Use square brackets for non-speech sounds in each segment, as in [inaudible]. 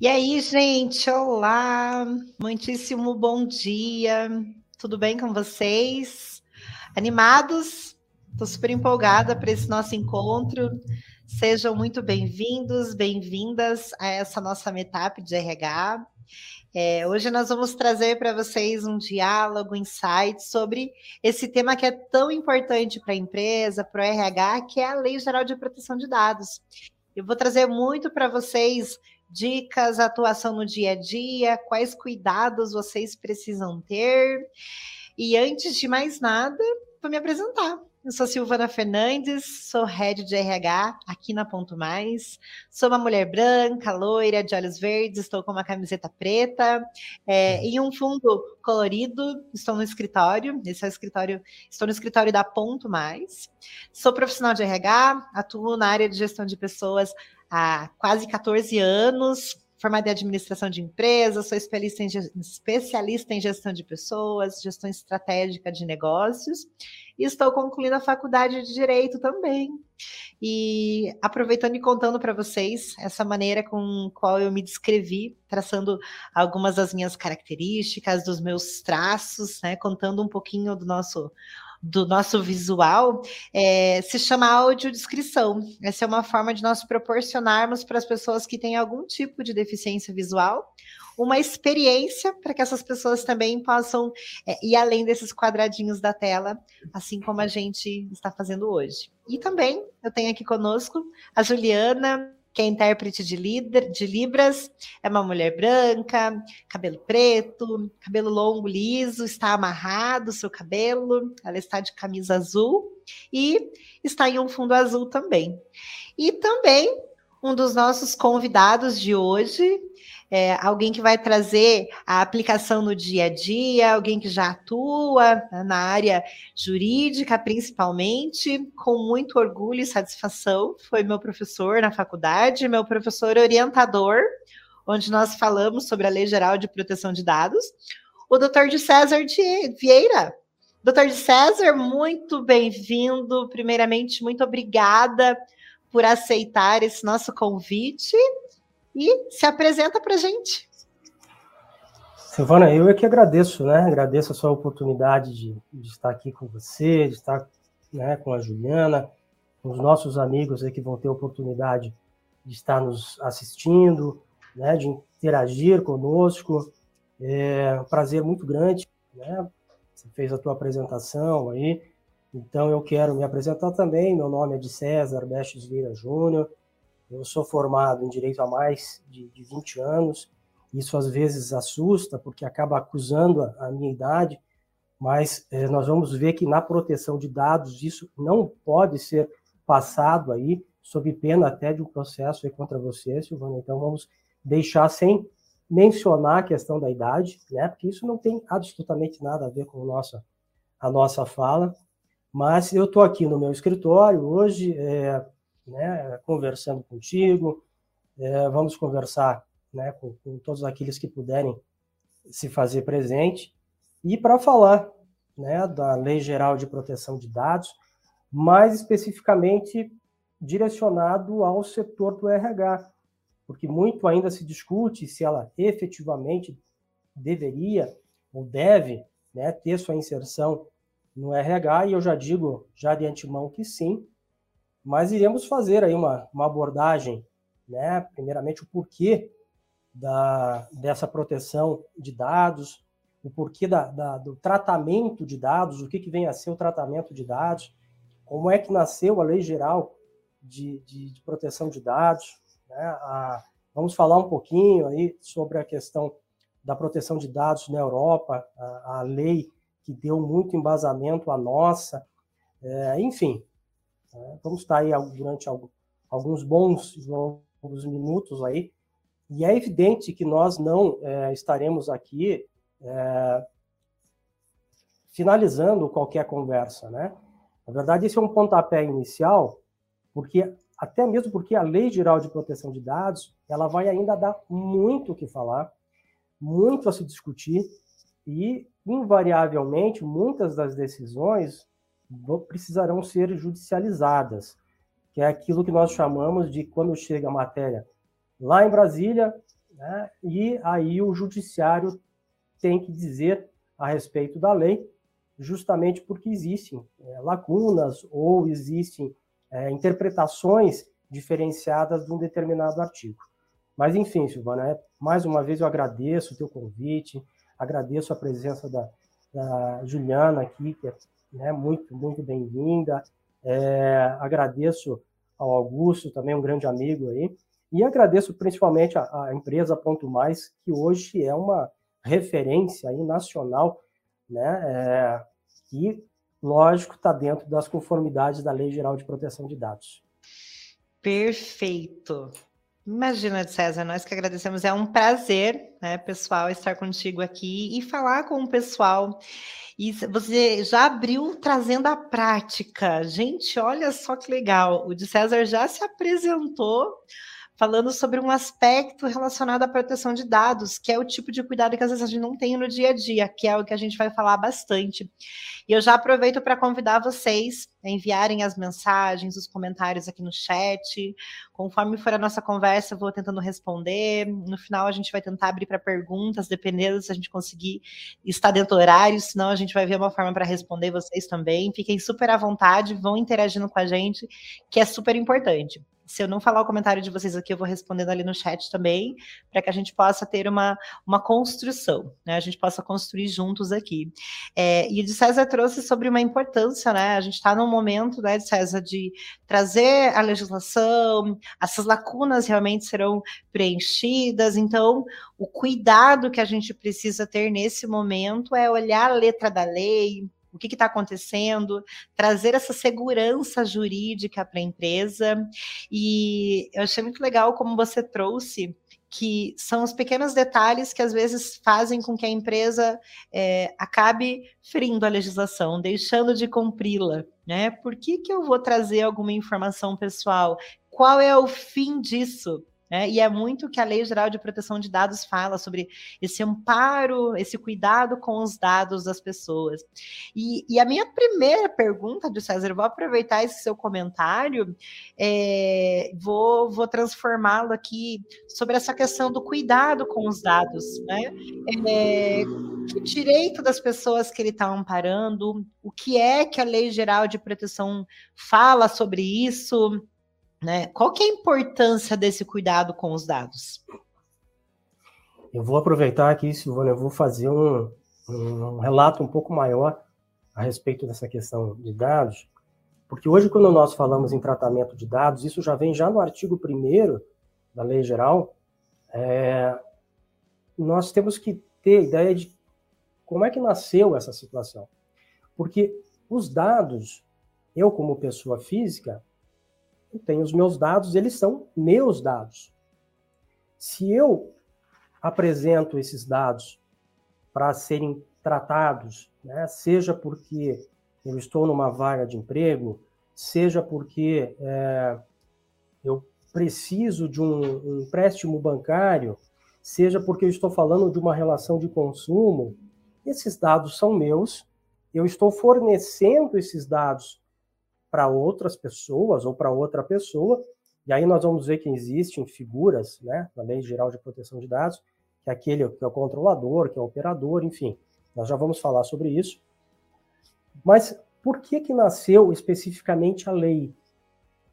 E aí, gente, olá, muitíssimo bom dia, tudo bem com vocês? Animados? Estou super empolgada para esse nosso encontro. Sejam muito bem-vindos, bem-vindas a essa nossa meetup de RH. É, hoje nós vamos trazer para vocês um diálogo, um insight sobre esse tema que é tão importante para a empresa, para o RH, que é a Lei Geral de Proteção de Dados. Eu vou trazer muito para vocês dicas, atuação no dia a dia, quais cuidados vocês precisam ter. E antes de mais nada, vou me apresentar. Eu sou Silvana Fernandes, sou head de RH aqui na Ponto Mais. Sou uma mulher branca, loira, de olhos verdes, estou com uma camiseta preta é, e um fundo colorido. Estou no escritório, esse é o escritório, estou no escritório da Ponto Mais. Sou profissional de RH, atuo na área de gestão de pessoas há quase 14 anos, formada em administração de empresas, sou especialista em, gestão de pessoas, gestão estratégica de negócios, e estou concluindo a faculdade de Direito também. E aproveitando e contando para vocês essa maneira com qual eu me descrevi, traçando algumas das minhas características, dos meus traços, né, contando um pouquinho do nosso do nosso visual é, se chama audiodescrição. Essa é uma forma de nós proporcionarmos para as pessoas que têm algum tipo de deficiência visual uma experiência para que essas pessoas também possam é, ir além desses quadradinhos da tela, assim como a gente está fazendo hoje. E também eu tenho aqui conosco a Juliana, que é intérprete de, de Libras, é uma mulher branca, cabelo preto, cabelo longo, liso, está amarrado o seu cabelo, ela está de camisa azul e está em um fundo azul também. E também um dos nossos convidados de hoje é, alguém que vai trazer a aplicação no dia a dia, alguém que já atua na área jurídica, principalmente, com muito orgulho e satisfação. Foi meu professor na faculdade, meu professor orientador, onde nós falamos sobre a Lei Geral de Proteção de Dados, o doutor de César Vieira. Doutor de César, muito bem-vindo. Primeiramente, muito obrigada por aceitar esse nosso convite e se apresenta para a gente. Silvana, eu é que agradeço, né? Agradeço a sua oportunidade de, de estar aqui com você, de estar né, com a Juliana, com os nossos amigos aí que vão ter a oportunidade de estar nos assistindo, né, de interagir conosco. É um prazer muito grande, né? Você fez a tua apresentação aí, então eu quero me apresentar também. Meu nome é de César Bestes Vieira Júnior, eu sou formado em direito há mais de, de 20 anos. Isso às vezes assusta, porque acaba acusando a, a minha idade, mas é, nós vamos ver que na proteção de dados isso não pode ser passado aí, sob pena até de um processo contra você, Silvana. Então vamos deixar sem mencionar a questão da idade, né? Porque isso não tem absolutamente nada a ver com a nossa, a nossa fala. Mas eu estou aqui no meu escritório hoje, é, né, conversando contigo. É, vamos conversar né, com, com, todos aqueles que puderem se fazer presente. E para falar né, da Lei Geral de Proteção de Dados, mais especificamente direcionado ao setor do RH, porque muito ainda se discute se ela efetivamente deveria ou deve né, ter sua inserção no RH, e eu já digo já de antemão que sim, mas iremos fazer aí uma, uma abordagem, né? primeiramente o porquê da, dessa proteção de dados, o porquê da, da, do tratamento de dados, o que, que vem a ser o tratamento de dados, como é que nasceu a Lei Geral de, de, de Proteção de Dados. Né? A, vamos falar um pouquinho aí sobre a questão da proteção de dados na Europa, a, a lei que deu muito embasamento à nossa, é, enfim, né? Vamos estar aí durante alguns bons longos minutos aí, e é evidente que nós não é, estaremos aqui é, finalizando qualquer conversa, né? Na verdade, esse é um pontapé inicial, porque até mesmo porque a Lei Geral de Proteção de Dados, ela vai ainda dar muito o que falar, muito a se discutir, e invariavelmente muitas das decisões precisarão ser judicializadas, que é aquilo que nós chamamos de quando chega a matéria lá em Brasília, né? e aí o judiciário tem que dizer a respeito da lei, justamente porque existem é, lacunas ou existem é, interpretações diferenciadas de um determinado artigo. Mas, enfim, Silvana, é, mais uma vez eu agradeço o teu convite, agradeço a presença da, da Juliana aqui, que é né, muito, muito bem-vinda, é, agradeço ao Augusto, também um grande amigo aí, e agradeço principalmente a, a empresa Ponto Mais, que hoje é uma referência aí nacional, né, é, que, lógico, está dentro das conformidades da Lei Geral de Proteção de Dados. Perfeito. Imagina, César, nós que agradecemos. É um prazer, né, pessoal, estar contigo aqui e falar com o pessoal. E você já abriu trazendo a prática. Gente, olha só que legal. O de César já se apresentou falando sobre um aspecto relacionado à proteção de dados, que é o tipo de cuidado que às vezes a gente não tem no dia a dia, que é o que a gente vai falar bastante. E eu já aproveito para convidar vocês a enviarem as mensagens, os comentários aqui no chat. Conforme for a nossa conversa, eu vou tentando responder. No final, a gente vai tentar abrir para perguntas, dependendo se a gente conseguir estar dentro do horário, senão a gente vai ver uma forma para responder vocês também. Fiquem super à vontade, vão interagindo com a gente, que é super importante se eu não falar o comentário de vocês aqui, eu vou respondendo ali no chat também, para que a gente possa ter uma, uma construção, né? A gente possa construir juntos aqui. É, e o de César trouxe sobre uma importância, né? A gente está num momento, né, de César, de trazer a legislação, essas lacunas realmente serão preenchidas, então o cuidado que a gente precisa ter nesse momento é olhar a letra da lei, o que está acontecendo, trazer essa segurança jurídica para a empresa. E eu achei muito legal como você trouxe que são os pequenos detalhes que às vezes fazem com que a empresa é, acabe ferindo a legislação, deixando de cumpri-la. Né? Por que, que eu vou trazer alguma informação pessoal? Qual é o fim disso? Né? E é muito que a Lei Geral de Proteção de Dados fala sobre esse amparo, esse cuidado com os dados das pessoas. E, e a minha primeira pergunta, de César, vou aproveitar esse seu comentário, é, vou, vou transformá-lo aqui sobre essa questão do cuidado com os dados. Né? É, que direito das pessoas que ele está amparando, o que é que a Lei Geral de Proteção fala sobre isso, né? Qual que é a importância desse cuidado com os dados? Eu vou aproveitar aqui, Silvana, eu vou fazer um, um relato um pouco maior a respeito dessa questão de dados, porque hoje, quando nós falamos em tratamento de dados, isso já vem já no artigo 1 da Lei Geral, é, nós temos que ter ideia de como é que nasceu essa situação. Porque os dados, eu como pessoa física, eu tenho os meus dados, eles são meus dados. Se eu apresento esses dados para serem tratados, né, seja porque eu estou numa vaga de emprego, seja porque é, eu preciso de um, um empréstimo bancário, seja porque eu estou falando de uma relação de consumo, esses dados são meus, eu estou fornecendo esses dados para outras pessoas ou para outra pessoa. E aí nós vamos ver que existem figuras, né, na Lei Geral de Proteção de Dados, que é aquele que é o controlador, que é o operador, enfim. Nós já vamos falar sobre isso. Mas por que que nasceu especificamente a lei?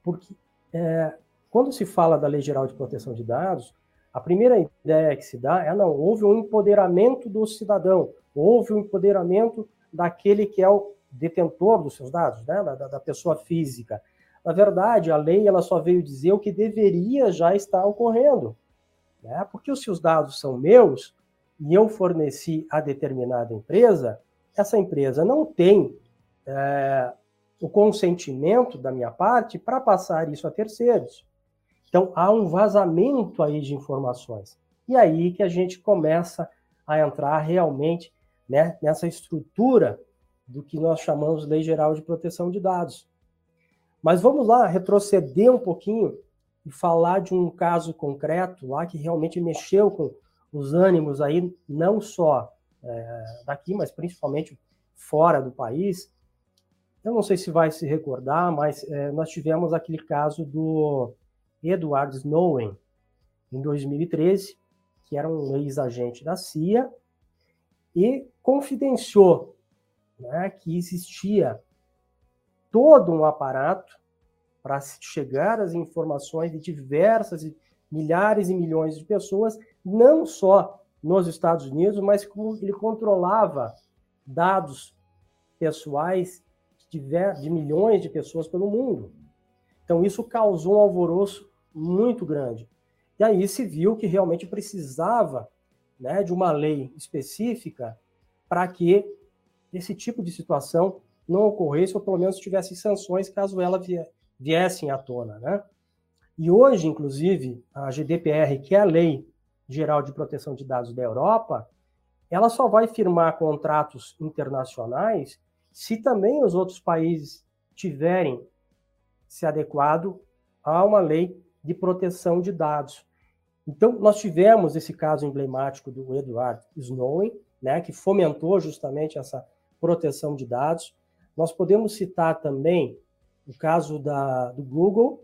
Porque é, quando se fala da Lei Geral de Proteção de Dados, a primeira ideia que se dá é não, houve um empoderamento do cidadão, houve um empoderamento daquele que é o detentor dos seus dados, né, da, da pessoa física. Na verdade, a lei ela só veio dizer o que deveria já estar ocorrendo. Né? Porque se os dados são meus e eu forneci a determinada empresa, essa empresa não tem é, o consentimento da minha parte para passar isso a terceiros. Então, há um vazamento aí de informações. E aí que a gente começa a entrar realmente né, nessa estrutura do que nós chamamos de Lei Geral de Proteção de Dados. Mas vamos lá retroceder um pouquinho e falar de um caso concreto lá que realmente mexeu com os ânimos aí, não só é, daqui, mas principalmente fora do país. Eu não sei se vai se recordar, mas é, nós tivemos aquele caso do Edward Snowden, em 2013, que era um ex-agente da CIA, e confidenciou né, que existia todo um aparato para chegar às informações de diversas milhares e milhões de pessoas, não só nos Estados Unidos, mas como ele controlava dados pessoais de, de milhões de pessoas pelo mundo. Então, isso causou um alvoroço muito grande. E aí se viu que realmente precisava né, de uma lei específica para que esse tipo de situação não ocorresse, ou pelo menos tivesse sanções caso ela viessem à tona. Né? E hoje, inclusive, a GDPR, que é a Lei Geral de Proteção de Dados da Europa, ela só vai firmar contratos internacionais se também os outros países tiverem se adequado a uma lei de proteção de dados. Então, nós tivemos esse caso emblemático do Edward Snowden, né, que fomentou justamente essa proteção de dados. Nós podemos citar também o caso da, do Google,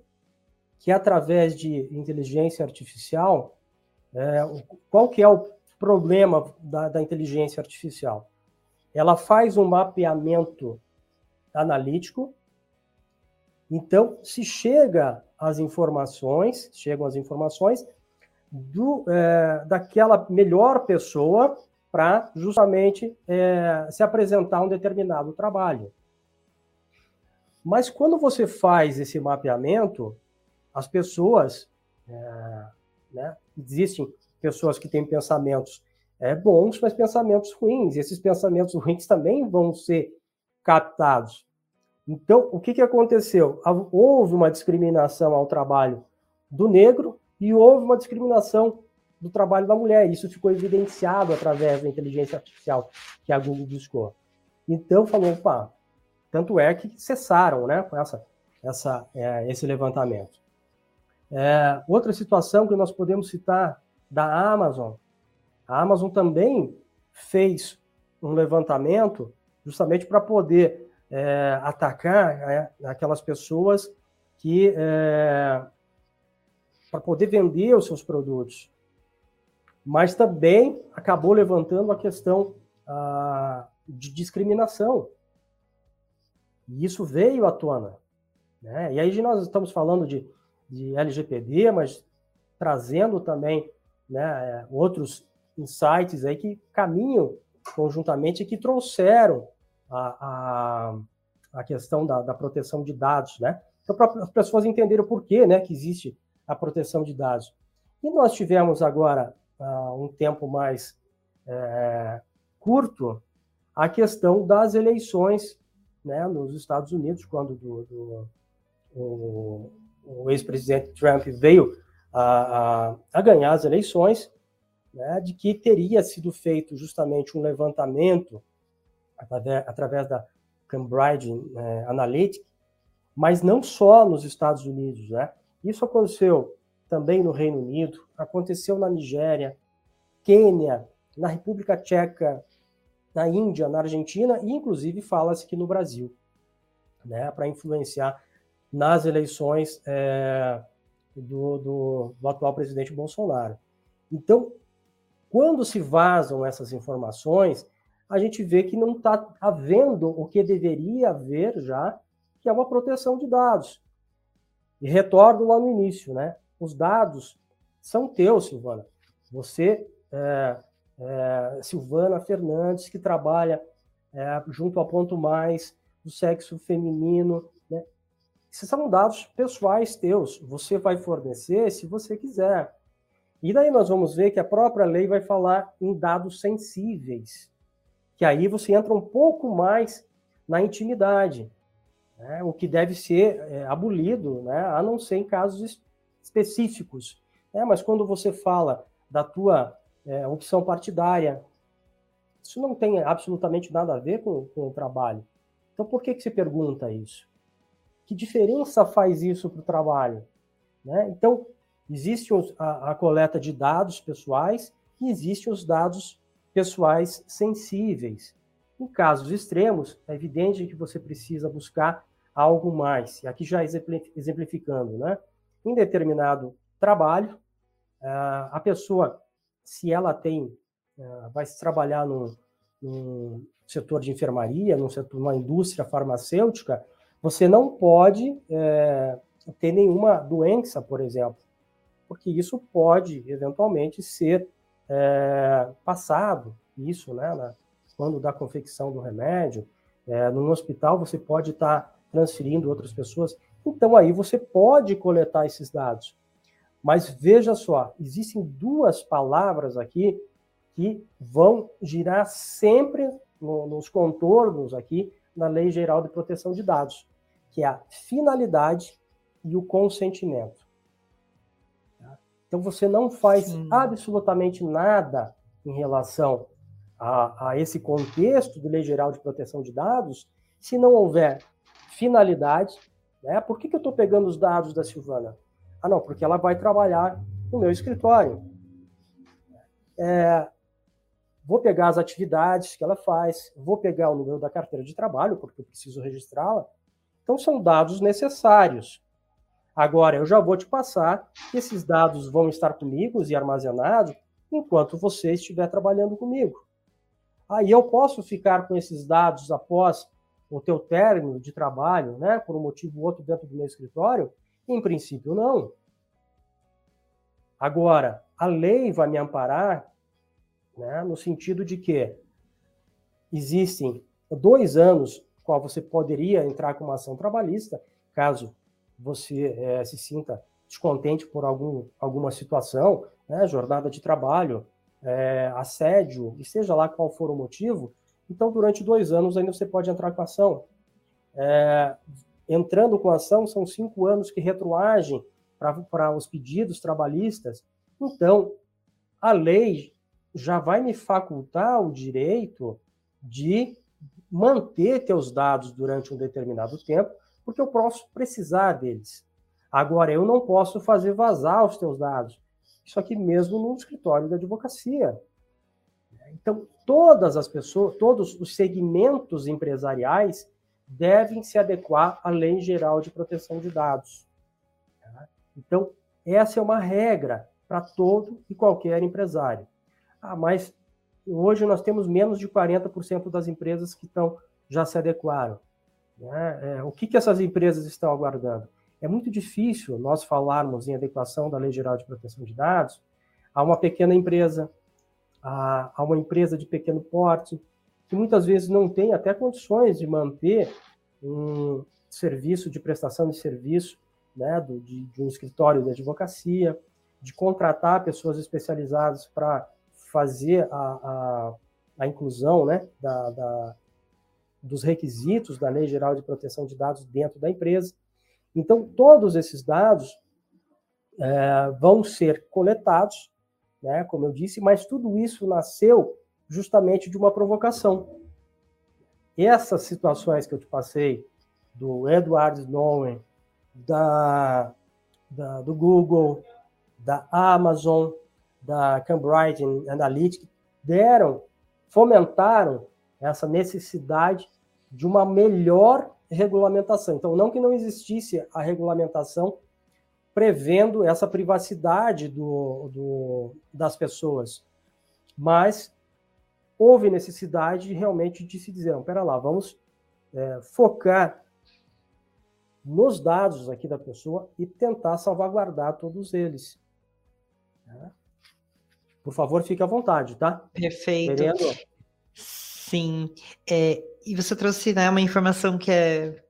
que através de inteligência artificial, é, qual que é o problema da, da inteligência artificial? Ela faz um mapeamento analítico, então se chega às informações, chegam as informações do, é, daquela melhor pessoa para justamente é, se apresentar um determinado trabalho. Mas quando você faz esse mapeamento, as pessoas, é, né, existem pessoas que têm pensamentos é, bons, mas pensamentos ruins, e esses pensamentos ruins também vão ser captados. Então, o que, que aconteceu? Houve uma discriminação ao trabalho do negro e houve uma discriminação do trabalho da mulher. Isso ficou evidenciado através da inteligência artificial que a Google buscou. Então falou, opa, tanto é que cessaram, né, com essa, essa, é, esse levantamento. É, outra situação que nós podemos citar da Amazon. A Amazon também fez um levantamento justamente para poder é, atacar é, aquelas pessoas que é, para poder vender os seus produtos mas também acabou levantando a questão ah, de discriminação. E isso veio à tona. Né? E aí nós estamos falando de, de LGPD, mas trazendo também né, outros insights aí que caminham conjuntamente e que trouxeram a, a, a questão da, da, proteção de dados, né? Então, para as pessoas entenderem o porquê né, que existe a proteção de dados. E nós tivemos agora uh, um tempo mais é, curto, a questão das eleições né, nos Estados Unidos, quando do, do, o, o ex-presidente Trump veio a, a, a, ganhar as eleições, né, de que teria sido feito justamente um levantamento através, através da Cambridge né, Analytica, mas não só nos Estados Unidos. Né? Isso aconteceu também no Reino Unido, aconteceu na Nigéria, Quênia, na República Tcheca, na Índia, na Argentina e inclusive fala-se que no Brasil, né, para influenciar nas eleições é, do, do, do atual presidente Bolsonaro. Então, quando se vazam essas informações, a gente vê que não está havendo o que deveria haver já, que é uma proteção de dados. E retorno lá no início, né? Os dados são teus, Silvana. Você, é, é, Silvana Fernandes, que trabalha é, junto ao Ponto Mais, do sexo feminino, né? Esses são dados pessoais teus. Você vai fornecer se você quiser. E daí nós vamos ver que a própria lei vai falar em dados sensíveis, que aí você entra um pouco mais na intimidade, né? o que deve ser é, abolido, né? a não ser em casos específicos. É, mas quando você fala da tua é, opção partidária, isso não tem absolutamente nada a ver com, com o trabalho. Então, por que, que se pergunta isso? Que diferença faz isso para o trabalho? Né? Então, existe a, a coleta de dados pessoais e existem os dados pessoais sensíveis. Em casos extremos, é evidente que você precisa buscar algo mais. E aqui já exemplificando, né? Em determinado trabalho, a pessoa se ela tem, uh, vai se trabalhar no, no, setor de enfermaria, no setor, numa indústria farmacêutica, você não pode é, ter nenhuma doença, por exemplo, porque isso pode eventualmente ser é, passado, isso, né, na, quando da confecção do remédio, é, num hospital você pode estar tá transferindo outras pessoas, então aí você pode coletar esses dados. Mas veja só, existem duas palavras aqui que vão girar sempre no, nos contornos aqui na Lei Geral de Proteção de Dados, que é a finalidade e o consentimento. Tá? Então você não faz Sim. absolutamente nada em relação a, a, esse contexto de Lei Geral de Proteção de Dados se não houver finalidade. Né? Por que, que eu estou pegando os dados da Silvana? Ah, não, porque ela vai trabalhar no meu escritório. É, vou pegar as atividades que ela faz, vou pegar o número da carteira de trabalho, porque eu preciso registrá-la. Então, são dados necessários. Agora, eu já vou te passar que esses dados vão estar comigo e armazenados enquanto você estiver trabalhando comigo. Aí eu posso ficar com esses dados após o teu término de trabalho, né, por um motivo ou outro dentro do meu escritório? Em princípio, não. Agora, a lei vai me amparar né, no sentido de que existem dois anos qual você poderia entrar com uma ação trabalhista, caso você é, se sinta descontente por algum, alguma situação, né, jornada de trabalho, é, assédio, e seja lá qual for o motivo, então durante dois anos ainda você pode entrar com ação. É, entrando com ação, são cinco anos que retroagem para os pedidos trabalhistas. Então, a lei já vai me facultar o direito de manter teus dados durante um determinado tempo, porque eu posso precisar deles. Agora, eu não posso fazer vazar os teus dados. Isso aqui mesmo no escritório da advocacia. Então, todas as pessoas, todos os segmentos empresariais devem se adequar à Lei Geral de Proteção de Dados. Então, essa é uma regra para todo e qualquer empresário. Ah, mas hoje nós temos menos de 40% das empresas que estão já se adequaram. Né? É, o que, que essas empresas estão aguardando? É muito difícil nós falarmos em adequação da Lei Geral de Proteção de Dados a uma pequena empresa, a, a uma empresa de pequeno porte, que muitas vezes não tem até condições de manter um serviço de prestação de serviço né, do, de, de um escritório de advocacia, de contratar pessoas especializadas para fazer a, a, a, inclusão né, da, da, dos requisitos da Lei Geral de Proteção de Dados dentro da empresa. Então, todos esses dados é, vão ser coletados, né, como eu disse, mas tudo isso nasceu justamente de uma provocação. Essas situações que eu te passei, do Edward Snowden, da, da, do Google, da Amazon, da Cambridge Analytica, deram, fomentaram essa necessidade de uma melhor regulamentação. Então, não que não existisse a regulamentação prevendo essa privacidade do, do, das pessoas, mas houve necessidade realmente de se dizer, não, pera lá, vamos é, focar nos dados aqui da pessoa e tentar salvaguardar todos eles. Né? Por favor, fique à vontade, tá? Perfeito. Querendo... Sim. É, e você trouxe né, uma informação que é,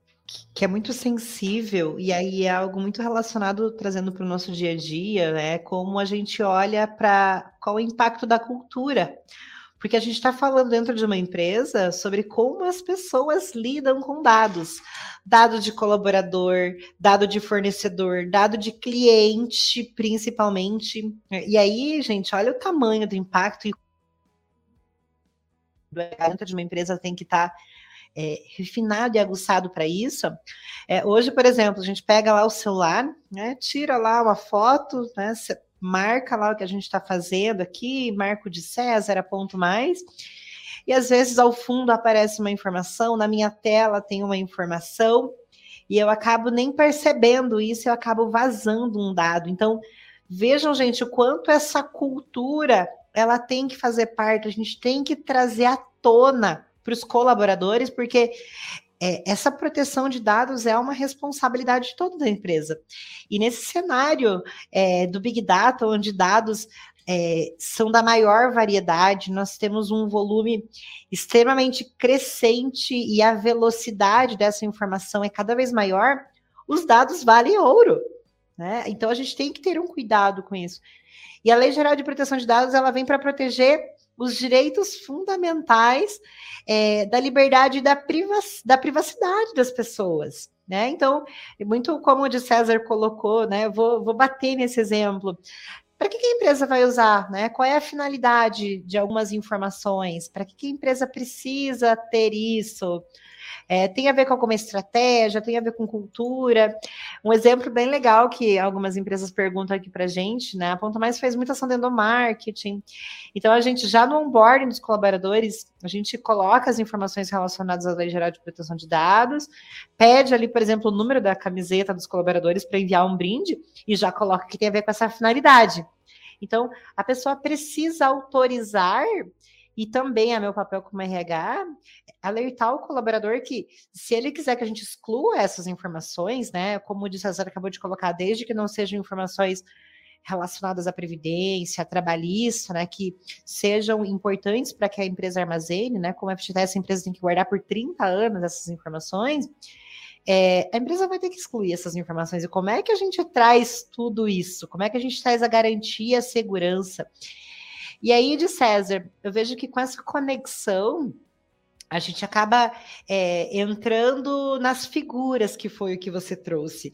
que é muito sensível, e aí é algo muito relacionado, trazendo para o nosso dia a dia, né? Como a gente olha para qual o impacto da cultura porque a gente está falando dentro de uma empresa sobre como as pessoas lidam com dados. Dado de colaborador, dado de fornecedor, dado de cliente, principalmente. E aí, gente, olha o tamanho do impacto e dentro de uma empresa tem que estar tá, é, refinado e aguçado para isso. É, hoje, por exemplo, a gente pega lá o celular, né, tira lá uma foto, né, marca lá o que a gente está fazendo aqui, marco de César, ponto mais. E às vezes ao fundo aparece uma informação, na minha tela tem uma informação, e eu acabo nem percebendo isso, eu acabo vazando um dado. Então, vejam, gente, o quanto essa cultura ela tem que fazer parte, a gente tem que trazer à tona para os colaboradores, porque é, essa proteção de dados é uma responsabilidade de toda a empresa. E nesse cenário é, do Big Data, onde dados é, são da maior variedade, nós temos um volume extremamente crescente e a velocidade dessa informação é cada vez maior, os dados valem ouro. Né? Então a gente tem que ter um cuidado com isso. E a Lei Geral de Proteção de Dados ela vem para proteger os direitos fundamentais é, da liberdade e da, privac da privacidade das pessoas. Né? Então, muito como o de César colocou, né? Vou, vou bater nesse exemplo. Para que, que, a empresa vai usar? Né? Qual é a finalidade de algumas informações? Para que, que a empresa precisa ter isso? É, tem a ver com alguma estratégia, tem a ver com cultura. Um exemplo bem legal que algumas empresas perguntam aqui para a gente, né? A Ponto Mais faz muita ação dentro do marketing. Então, a gente já no onboarding dos colaboradores, a gente coloca as informações relacionadas à Lei Geral de Proteção de Dados, pede ali, por exemplo, o número da camiseta dos colaboradores para enviar um brinde e já coloca que tem a ver com essa finalidade. Então, a pessoa precisa autorizar e também é meu papel como RH alertar o colaborador que, se ele quiser que a gente exclua essas informações, né, como o César acabou de colocar, desde que não sejam informações relacionadas à previdência, trabalhista, né, que sejam importantes para que a empresa armazene, né, como a FGTS, a empresa tem que guardar por 30 anos essas informações, é, a empresa vai ter que excluir essas informações. E como é que a gente traz tudo isso? Como é que a gente traz a garantia, a segurança? E aí, de César, eu vejo que com essa conexão, a gente acaba é, entrando nas figuras que foi o que você trouxe.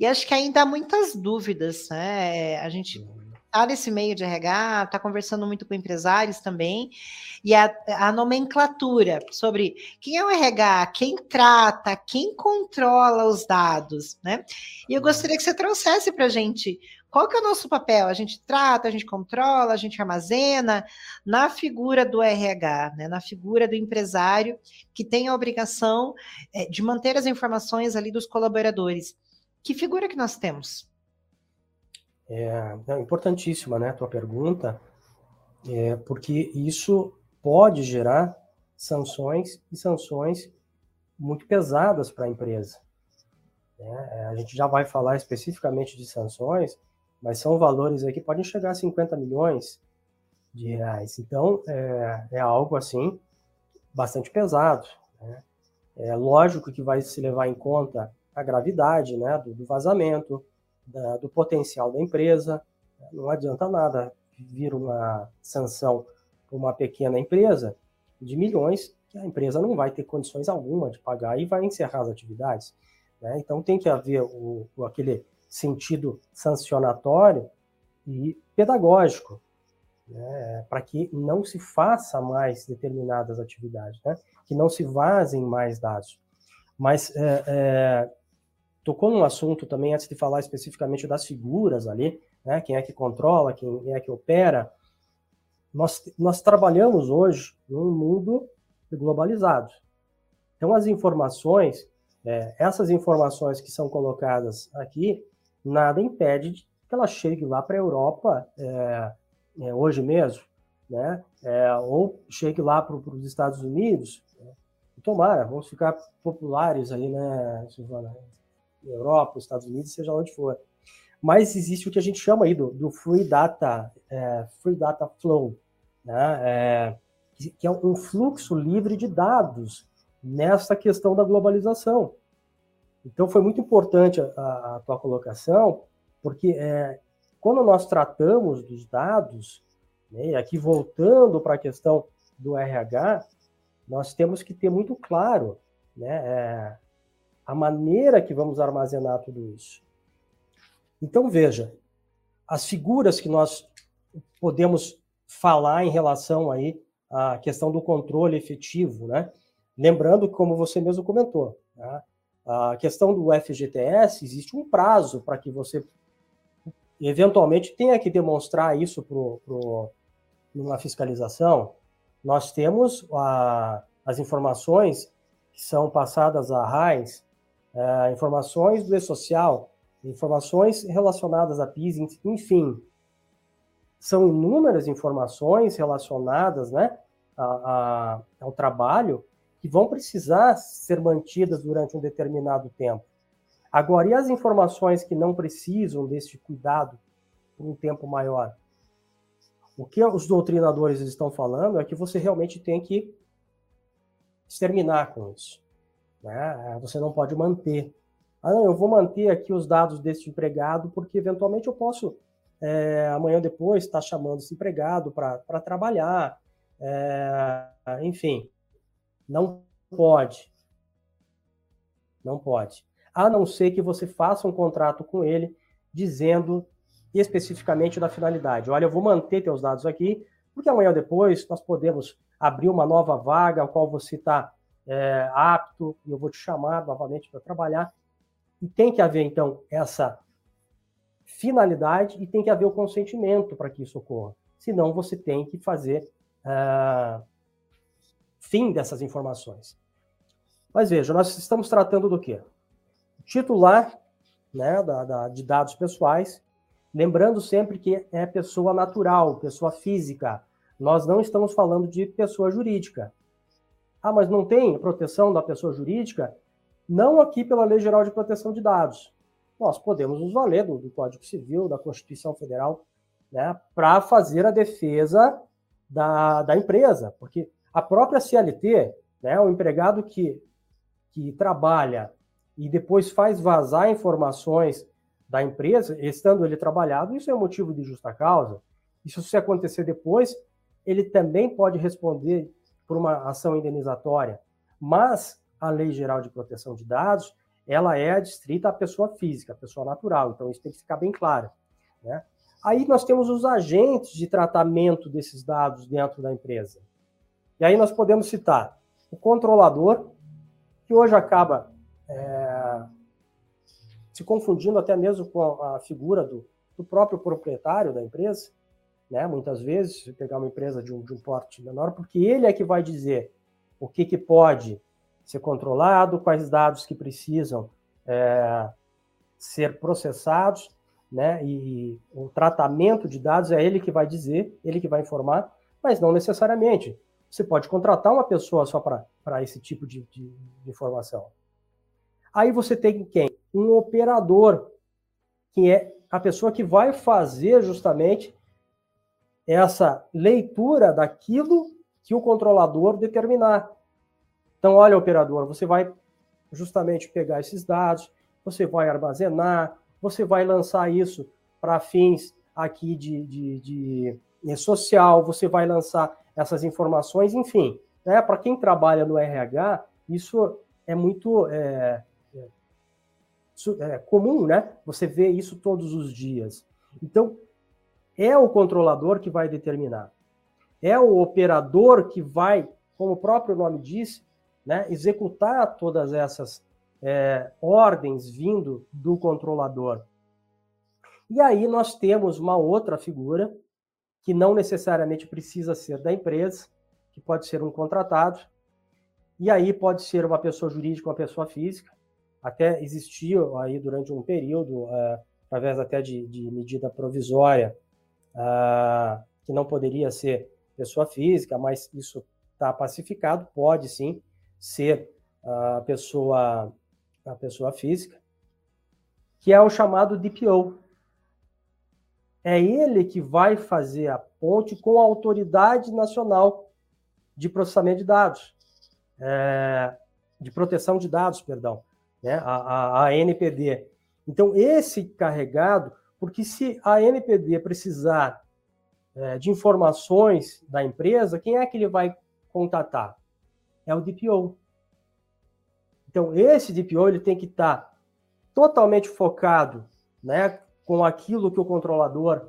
E acho que ainda há muitas dúvidas, né? A gente está nesse meio de RH, está conversando muito com empresários também, e a, a, nomenclatura sobre quem é o RH, quem trata, quem controla os dados, né? E eu gostaria que você trouxesse para a gente qual que é o nosso papel? A gente trata, a gente controla, a gente armazena na figura do RH, né? na figura do empresário que tem a obrigação é, de manter as informações ali dos colaboradores. Que figura que nós temos? É, importantíssima, né, a tua pergunta, é, porque isso pode gerar sanções e sanções muito pesadas para a empresa. Né? A gente já vai falar especificamente de sanções, mas são valores aí que podem chegar a 50 milhões de reais. Então, é, é algo assim bastante pesado. Né? É lógico que vai se levar em conta a gravidade né, do, do vazamento, da, do potencial da empresa. Não adianta nada vir uma sanção para uma pequena empresa de milhões que a empresa não vai ter condições alguma de pagar e vai encerrar as atividades. Né? Então tem que haver o, o, aquele sentido sancionatório e pedagógico, né? para que não se faça mais determinadas atividades, né? que não se vazem mais dados. Mas é, é, tocou num assunto também, antes de falar especificamente das figuras ali, né, quem é que controla, quem é que opera. Nós, nós trabalhamos hoje num mundo globalizado. Então, as informações, é, essas informações que são colocadas aqui, nada impede que ela chegue lá para a Europa é, é, hoje mesmo, né? É, ou chegue lá para os Estados Unidos. Né? Tomara, vamos ficar populares aí, né, Silvana? Europa, Estados Unidos, seja onde for. Mas existe o que a gente chama aí do, do Free Data, é, Free Data Flow, né? É, que é um fluxo livre de dados nessa questão da globalização. Então foi muito importante a, a tua colocação, porque é, quando nós tratamos dos dados, né, aqui voltando para a questão do RH, nós temos que ter muito claro né, é, a maneira que vamos armazenar tudo isso. Então, veja, as figuras que nós podemos falar em relação aí à questão do controle efetivo, né? Lembrando que, como você mesmo comentou, né? A questão do FGTS, existe um prazo para que você eventualmente tenha que demonstrar isso para uma fiscalização. Nós temos a, as informações que são passadas à RAIS, é, informações do e-social, informações relacionadas a PIS, enfim. são inúmeras informações relacionadas né, a, a, ao trabalho que vão precisar ser mantidas durante um determinado tempo. Agora, e as informações que não precisam desse cuidado por um tempo maior? O que os doutrinadores estão falando é que você realmente tem que exterminar com isso. Né? Você não pode manter. Ah, não, eu vou manter aqui os dados desse empregado porque eventualmente eu posso é, amanhã depois estar tá chamando esse empregado para trabalhar. É, enfim, não pode. Não pode. A não ser que você faça um contrato com ele dizendo especificamente da finalidade. Olha, eu vou manter teus dados aqui, porque amanhã ou depois nós podemos abrir uma nova vaga ao qual você está é, apto e eu vou te chamar novamente para trabalhar. E tem que haver, então, essa finalidade e tem que haver o consentimento para que isso ocorra. Senão, você tem que fazer uh, fim dessas informações. Mas veja, nós estamos tratando do quê? Titular né, da, da, de dados pessoais, lembrando sempre que é pessoa natural, pessoa física. Nós não estamos falando de pessoa jurídica. Ah, mas não tem proteção da pessoa jurídica? Não aqui pela Lei Geral de Proteção de Dados. Nós podemos nos valer do, do Código Civil, da Constituição Federal, né, para fazer a defesa da, da empresa, porque a própria CLT, né, o empregado que, que trabalha e depois faz vazar informações da empresa, estando ele trabalhado, isso é motivo de justa causa. Isso se acontecer depois, ele também pode responder por uma ação indenizatória. Mas a Lei Geral de Proteção de Dados, ela é adstrita à pessoa física, à pessoa natural. Então, isso tem que ficar bem claro. Né? Aí nós temos os agentes de tratamento desses dados dentro da empresa. E aí nós podemos citar o controlador, que hoje acaba é, se confundindo até mesmo com a figura do, do, próprio proprietário da empresa, né? muitas vezes, se pegar uma empresa de um, de um porte menor, porque ele é que vai dizer o que, que pode ser controlado, quais dados que precisam é, ser processados, né? E o tratamento de dados é ele que vai dizer, ele que vai informar, mas não necessariamente. Você pode contratar uma pessoa só para esse tipo de, de, de, informação. Aí você tem quem? Um operador, que é a pessoa que vai fazer justamente essa leitura daquilo que o controlador determinar. Então, olha, operador, você vai justamente pegar esses dados, você vai armazenar, você vai lançar isso para fins aqui de, de, de, de social, você vai lançar essas informações, enfim. Né? Para quem trabalha no RH, isso é muito é, é, é, comum, né? Você vê isso todos os dias. Então, é o controlador que vai determinar. É o operador que vai, como o próprio nome diz, né, executar todas essas é, ordens vindo do controlador. E aí nós temos uma outra figura que não necessariamente precisa ser da empresa, que pode ser um contratado, e aí pode ser uma pessoa jurídica, uma pessoa física, até existiu aí durante um período, uh, através até de, de medida provisória, uh, que não poderia ser pessoa física, mas isso está pacificado, pode sim ser a pessoa, a pessoa física, que é o chamado DPO, é ele que vai fazer a ponte com a Autoridade Nacional de Processamento de Dados, é, de Proteção de Dados, perdão, né, a, a, a NPD. Então, esse carregado, porque se a NPD precisar é, de informações da empresa, quem é que ele vai contatar? É o DPO. Então, esse DPO ele tem que estar totalmente focado né, com aquilo que o controlador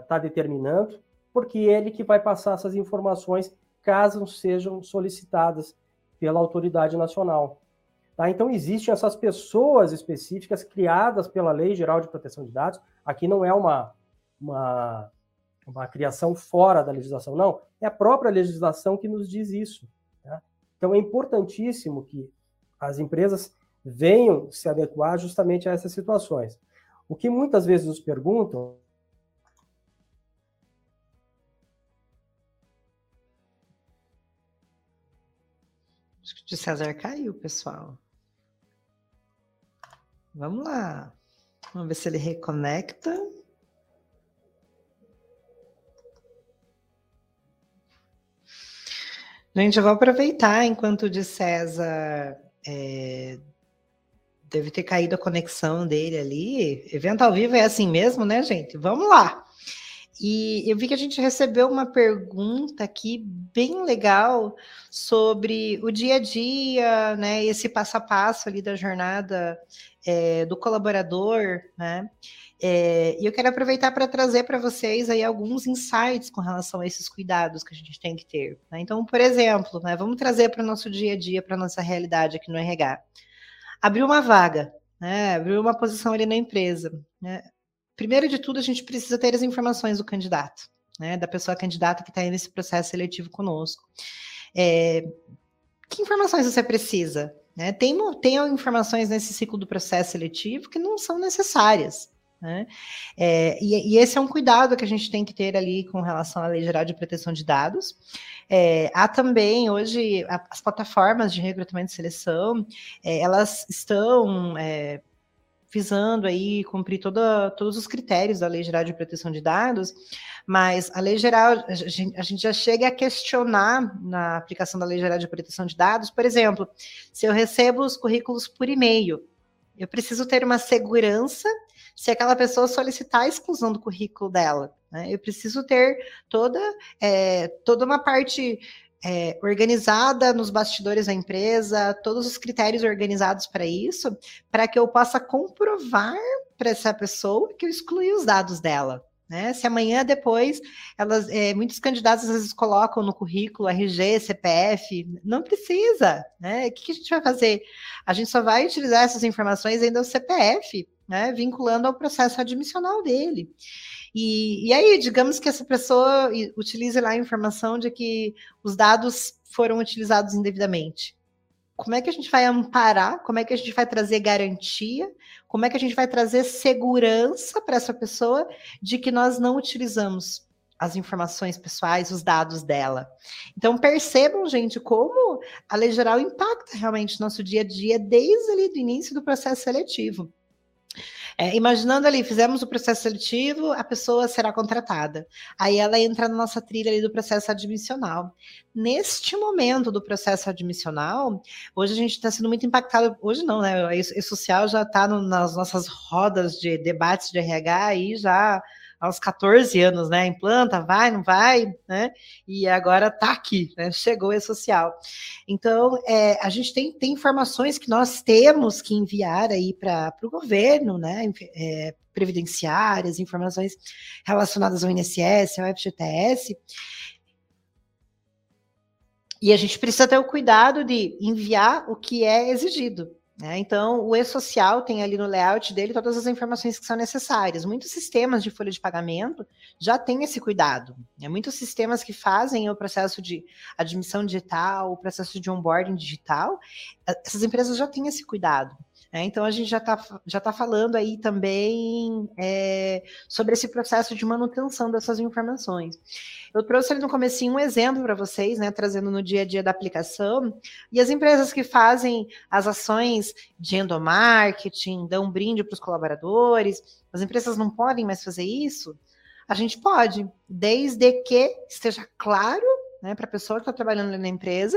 está é, determinando, porque é ele que vai passar essas informações caso sejam solicitadas pela autoridade nacional. Tá? Então, existem essas pessoas específicas criadas pela Lei Geral de Proteção de Dados. Aqui não é uma, uma, uma criação fora da legislação, não. É a própria legislação que nos diz isso. Tá? Então, é importantíssimo que as empresas venham se adequar justamente a essas situações. O que muitas vezes nos perguntam Acho que o César caiu, pessoal. Vamos lá. Vamos ver se ele reconecta. Gente, eu vou aproveitar enquanto o de César é, deve ter caído a conexão dele ali. Evento ao vivo é assim mesmo, né, gente? Vamos lá. E eu vi que a gente recebeu uma pergunta aqui bem legal sobre o dia a dia, né? Esse passo a passo ali da jornada é, do colaborador, né? É, e eu quero aproveitar para trazer para vocês aí alguns insights com relação a esses cuidados que a gente tem que ter. Né? Então, por exemplo, né, vamos trazer para o nosso dia a dia, para a nossa realidade aqui no RH. Abriu uma vaga, né, abriu uma posição ali na empresa. Né? Primeiro de tudo, a gente precisa ter as informações do candidato, né, da pessoa candidata que está aí nesse processo seletivo conosco. É, que informações você precisa? Né? Tem, tem informações nesse ciclo do processo seletivo que não são necessárias. Né? É, e, e, esse é um cuidado que a gente tem que ter ali com relação à Lei Geral de Proteção de Dados. É, há também, hoje, as plataformas de recrutamento e seleção, é, elas estão é, visando aí cumprir toda, todos os critérios da Lei Geral de Proteção de Dados, mas a Lei Geral, a gente, a gente já chega a questionar na aplicação da Lei Geral de Proteção de Dados, por exemplo, se eu recebo os currículos por e-mail, eu preciso ter uma segurança se aquela pessoa solicitar a exclusão do currículo dela. Né? Eu preciso ter toda, é, toda uma parte é, organizada nos bastidores da empresa, todos os critérios organizados para isso, para que eu possa comprovar para essa pessoa que eu excluí os dados dela. Né? Se amanhã depois elas, é, muitos candidatos às vezes colocam no currículo RG, CPF, não precisa, né? O que, que a gente vai fazer? A gente só vai utilizar essas informações ainda o CPF, né, vinculando ao processo admissional dele. E, e aí, digamos que essa pessoa utilize lá a informação de que os dados foram utilizados indevidamente. Como é que a gente vai amparar? Como é que a gente vai trazer garantia? Como é que a gente vai trazer segurança para essa pessoa de que nós não utilizamos as informações pessoais, os dados dela. Então percebam, gente, como a lei geral impacta realmente nosso dia a dia desde ali do início do processo seletivo. É, imaginando ali, fizemos o processo seletivo, a pessoa será contratada. Aí ela entra na nossa trilha ali do processo admissional. Neste momento do processo admissional, hoje a gente está sendo muito impactado, hoje não, né? O social já está nas nossas rodas de debates de RH aí já aos 14 anos, né? Implanta, vai, não vai, né? E agora está aqui, né? Chegou e social. Então, é, a gente tem, tem informações que nós temos que enviar aí para o governo, né? É, previdenciárias, informações relacionadas ao INSS, ao FGTS. E a gente precisa ter o cuidado de enviar o que é exigido. Né? Então, o e-social tem ali no layout dele todas as informações que são necessárias. Muitos sistemas de folha de pagamento já têm esse cuidado. Né? Muitos sistemas que fazem o processo de admissão digital, o processo de onboarding digital, essas empresas já têm esse cuidado. É, então, a gente já está já tá falando aí também é, sobre esse processo de manutenção dessas informações. Eu trouxe ali no começo um exemplo para vocês, né, trazendo no dia a dia da aplicação, e as empresas que fazem as ações de endomarketing, dão um brinde para os colaboradores, as empresas não podem mais fazer isso? A gente pode, desde que esteja claro né, para a pessoa que está trabalhando na empresa,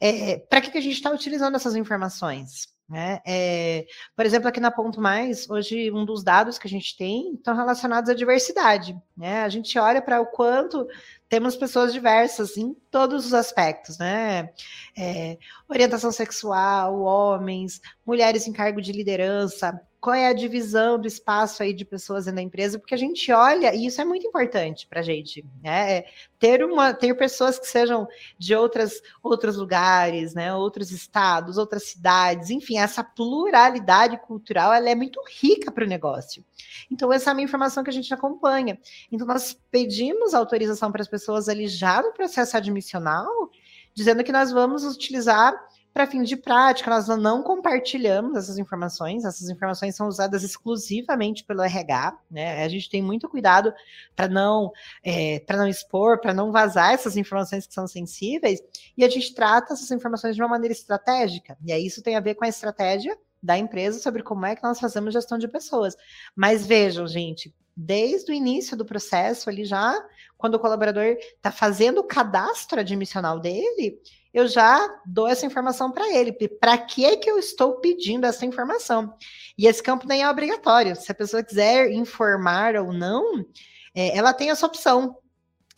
é, para que, que a gente está utilizando essas informações. Né? É, por exemplo, aqui na Ponto Mais, hoje um dos dados que a gente tem estão relacionados à diversidade. Né? A gente olha para o quanto temos pessoas diversas em todos os aspectos, né? É, orientação sexual, homens, mulheres em cargo de liderança, qual é a divisão do espaço aí de pessoas na empresa, porque a gente olha, e isso é muito importante para a gente, né? É ter uma, ter pessoas que sejam de outras, outros lugares, né? Outros estados, outras cidades, enfim, essa pluralidade cultural ela é muito rica para o negócio. Então, essa é uma informação que a gente acompanha. Então, nós pedimos autorização para as pessoas ali já no processo admissional, dizendo que nós vamos utilizar para fins de prática, nós não compartilhamos essas informações, essas informações são usadas exclusivamente pelo RH, né? A gente tem muito cuidado para não, é, não expor, para não vazar essas informações que são sensíveis, e a gente trata essas informações de uma maneira estratégica. E aí isso tem a ver com a estratégia da empresa sobre como é que nós fazemos gestão de pessoas. Mas vejam, gente, desde o início do processo, ali já, quando o colaborador está fazendo o cadastro admissional dele, eu já dou essa informação para ele. Para que é que eu estou pedindo essa informação? E esse campo nem é obrigatório. Se a pessoa quiser informar ou não, é, ela tem essa opção.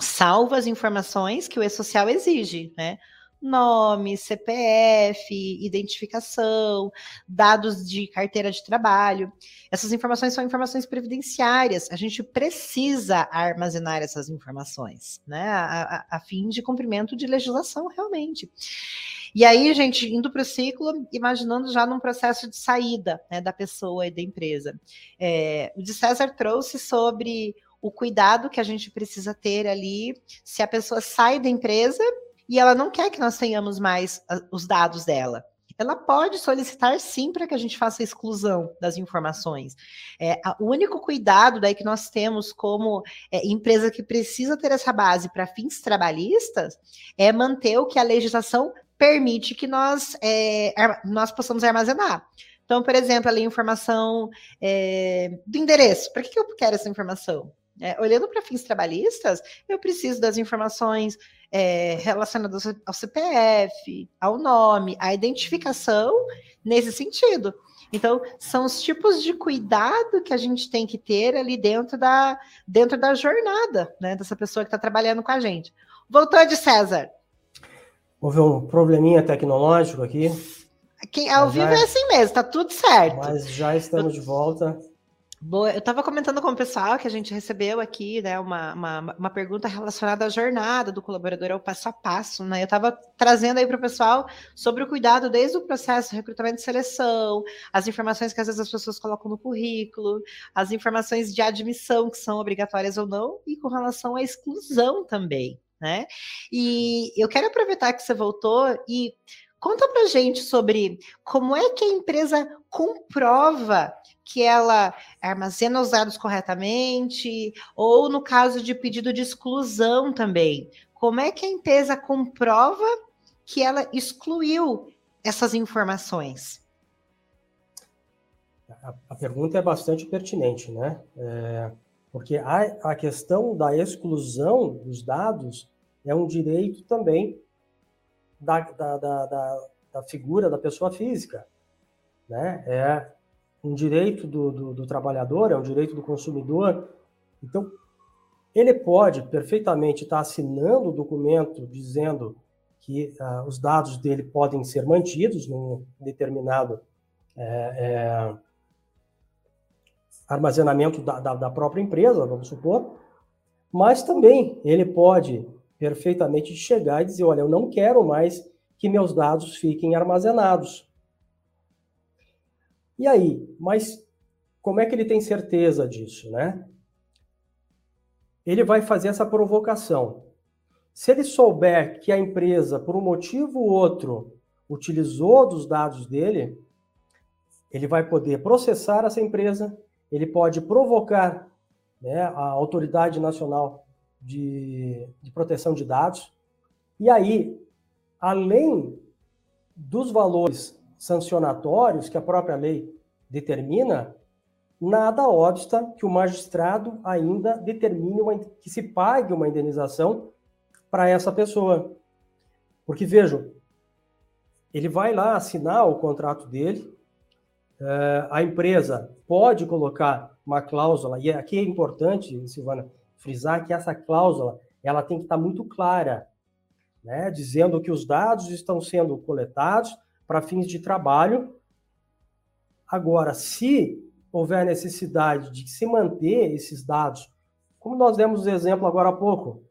Salva as informações que o e-social exige, né? Nome, CPF, identificação, dados de carteira de trabalho. Essas informações são informações previdenciárias. A gente precisa armazenar essas informações, né, a, a, a fim de cumprimento de legislação, realmente. E aí, gente, indo para o ciclo, imaginando já num processo de saída né, da pessoa e da empresa. É, o de César trouxe sobre o cuidado que a gente precisa ter ali se a pessoa sai da empresa e ela não quer que nós tenhamos mais os dados dela. Ela pode solicitar sim para que a gente faça a exclusão das informações. É, o único cuidado daí que nós temos como é, empresa que precisa ter essa base para fins trabalhistas é manter o que a legislação permite que nós, é, nós possamos armazenar. Então, por exemplo, ali informação é, do endereço. Para que, que eu quero essa informação? É, olhando para fins trabalhistas, eu preciso das informações é, relacionadas ao CPF, ao nome, à identificação, nesse sentido. Então, são os tipos de cuidado que a gente tem que ter ali dentro da, dentro da jornada, né, dessa pessoa que está trabalhando com a gente. Voltou de César. Houve um probleminha tecnológico aqui. Quem, ao vivo é assim mesmo, tá tudo certo. Mas já estamos de volta. Boa, eu estava comentando com o pessoal que a gente recebeu aqui, né, uma, uma, uma, pergunta relacionada à jornada do colaborador, ao passo a passo, né? Eu estava trazendo aí para o pessoal sobre o cuidado desde o processo recrutamento e seleção, as informações que às vezes as pessoas colocam no currículo, as informações de admissão que são obrigatórias ou não, e com relação à exclusão também, né? E eu quero aproveitar que você voltou e Conta para gente sobre como é que a empresa comprova que ela armazena os dados corretamente, ou no caso de pedido de exclusão também. Como é que a empresa comprova que ela excluiu essas informações? A, a pergunta é bastante pertinente, né? É, porque a, a questão da exclusão dos dados é um direito também da, da, da, da, figura da pessoa física. Né? É um direito do, do, do, trabalhador, é um direito do consumidor. Então, ele pode perfeitamente estar assinando o documento dizendo que uh, os dados dele podem ser mantidos num determinado é, é, armazenamento da, da, da própria empresa, vamos supor, mas também ele pode perfeitamente chegar e dizer: olha, eu não quero mais que meus dados fiquem armazenados. E aí, mas como é que ele tem certeza disso, né? Ele vai fazer essa provocação. Se ele souber que a empresa, por um motivo ou outro, utilizou dos dados dele, ele vai poder processar essa empresa, ele pode provocar né, a autoridade nacional de, de proteção de dados. E aí, além dos valores sancionatórios que a própria lei determina, nada obsta que o magistrado ainda determine uma, que se pague uma indenização para essa pessoa. Porque, vejam, ele vai lá assinar o contrato dele, eh, a empresa pode colocar uma cláusula, e aqui é importante, Silvana, frisar que essa cláusula ela tem que estar muito clara, né, dizendo que os dados estão sendo coletados para fins de trabalho. Agora, se houver necessidade de se manter esses dados, como nós demos o exemplo agora há pouco,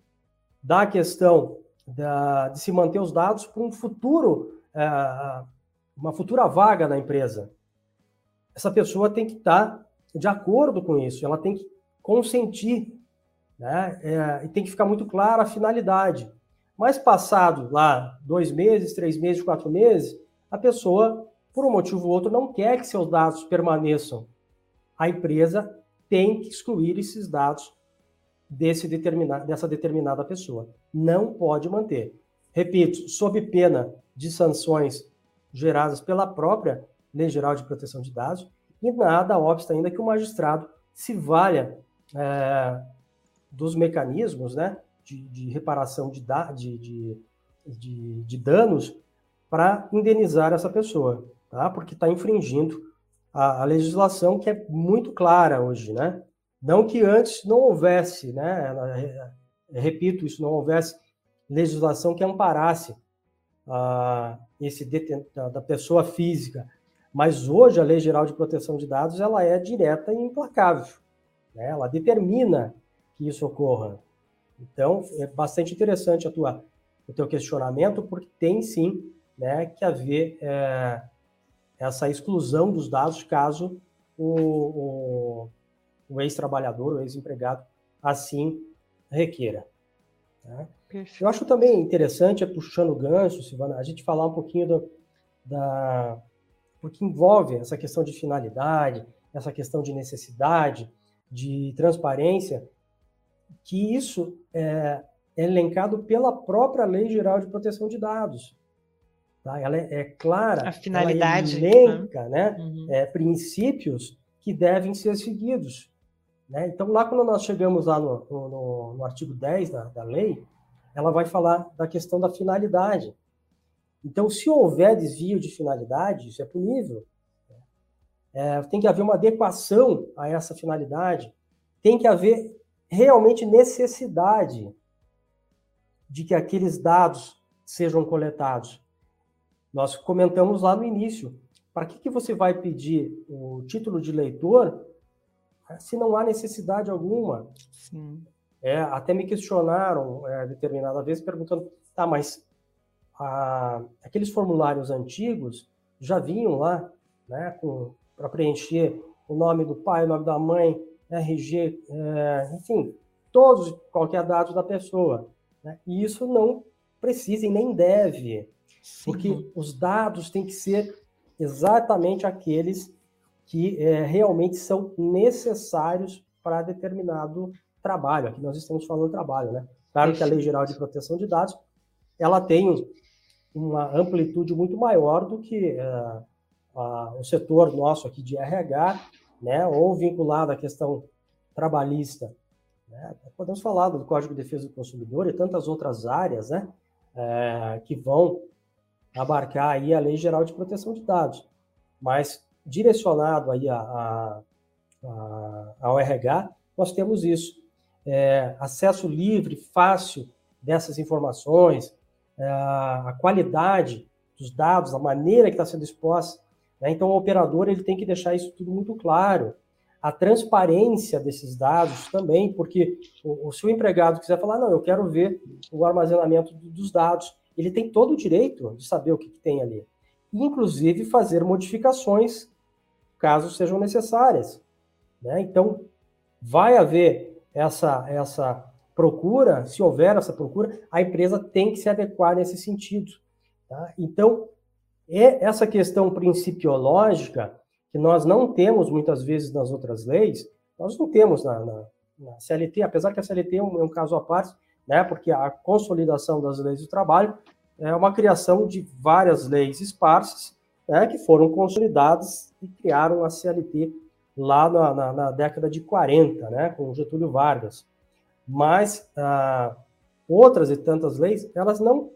da questão da, de se manter os dados para um futuro, é, uma futura vaga na empresa, essa pessoa tem que estar de acordo com isso, ela tem que consentir né? É, e tem que ficar muito clara a finalidade. Mas passado lá dois meses, três meses, quatro meses, a pessoa, por um motivo ou outro, não quer que seus dados permaneçam. A empresa tem que excluir esses dados desse determinado, dessa determinada pessoa. Não pode manter. Repito, sob pena de sanções geradas pela própria Lei Geral de Proteção de Dados, e nada obsta ainda que o magistrado se valha é, dos mecanismos né, de, de reparação de, de, de, de danos para indenizar essa pessoa, tá? porque está infringindo a, a, legislação que é muito clara hoje. Né? Não que antes não houvesse, né, repito isso, não houvesse legislação que amparasse a, esse da, da pessoa física, mas hoje a Lei Geral de Proteção de Dados ela é direta e implacável. Né? Ela determina que isso ocorra. Então, é bastante interessante a tua, o teu questionamento, porque tem sim né, que haver é, essa exclusão dos dados caso o, o, o ex-trabalhador, o ex-empregado, assim requeira. Né? Eu acho também interessante, é puxando o gancho, Silvana, a gente falar um pouquinho do, da. porque envolve essa questão de finalidade, essa questão de necessidade, de transparência, que isso é, é elencado pela própria Lei Geral de Proteção de Dados. Tá? Ela é, é clara, a finalidade ela elenca né? Uhum. É, princípios que devem ser seguidos. Né? Então, lá quando nós chegamos lá no, no, no artigo 10 da, da lei, ela vai falar da questão da finalidade. Então, se houver desvio de finalidade, isso é punível. É, tem que haver uma adequação a essa finalidade, tem que haver realmente necessidade de que aqueles dados sejam coletados. Nós comentamos lá no início. Para que, que você vai pedir o título de leitor se não há necessidade alguma? Sim. É, até me questionaram é, determinada vez perguntando, tá, mas a, aqueles formulários antigos já vinham lá, né, para preencher o nome do pai, o nome da mãe, RG, é, enfim, todos, qualquer dado da pessoa. Né? E isso não precisa e nem deve, Sim. porque os dados têm que ser exatamente aqueles que é, realmente são necessários para determinado trabalho. Aqui nós estamos falando trabalho, né? Claro que a Lei Geral de Proteção de Dados ela tem uma amplitude muito maior do que uh, uh, o setor nosso aqui de RH né, ou vinculado à questão trabalhista. Né? Podemos falar do Código de Defesa do Consumidor e tantas outras áreas né, é, que vão abarcar aí a Lei Geral de Proteção de Dados, mas direcionado aí a, a, a, ao RH, nós temos isso. É, acesso livre, fácil dessas informações, é, a qualidade dos dados, a maneira que está sendo exposta né? Então, o operador ele tem que deixar isso tudo muito claro. A transparência desses dados também, porque o, o seu empregado quiser falar, não, eu quero ver o armazenamento dos dados, ele tem todo o direito de saber o que, que tem ali. Inclusive fazer modificações, caso sejam necessárias. Né? Então, vai haver essa, essa procura, se houver essa procura, a empresa tem que se adequar nesse sentido. Tá? Então, e essa questão principiológica, que nós não temos muitas vezes nas outras leis, nós não temos na, na, na CLT, apesar que a CLT é um, é um, caso à parte, né, porque a consolidação das leis do trabalho é uma criação de várias leis esparsas, né, que foram consolidadas e criaram a CLT lá na, na, na década de 40, né, com Getúlio Vargas. Mas ah, outras e tantas leis, elas não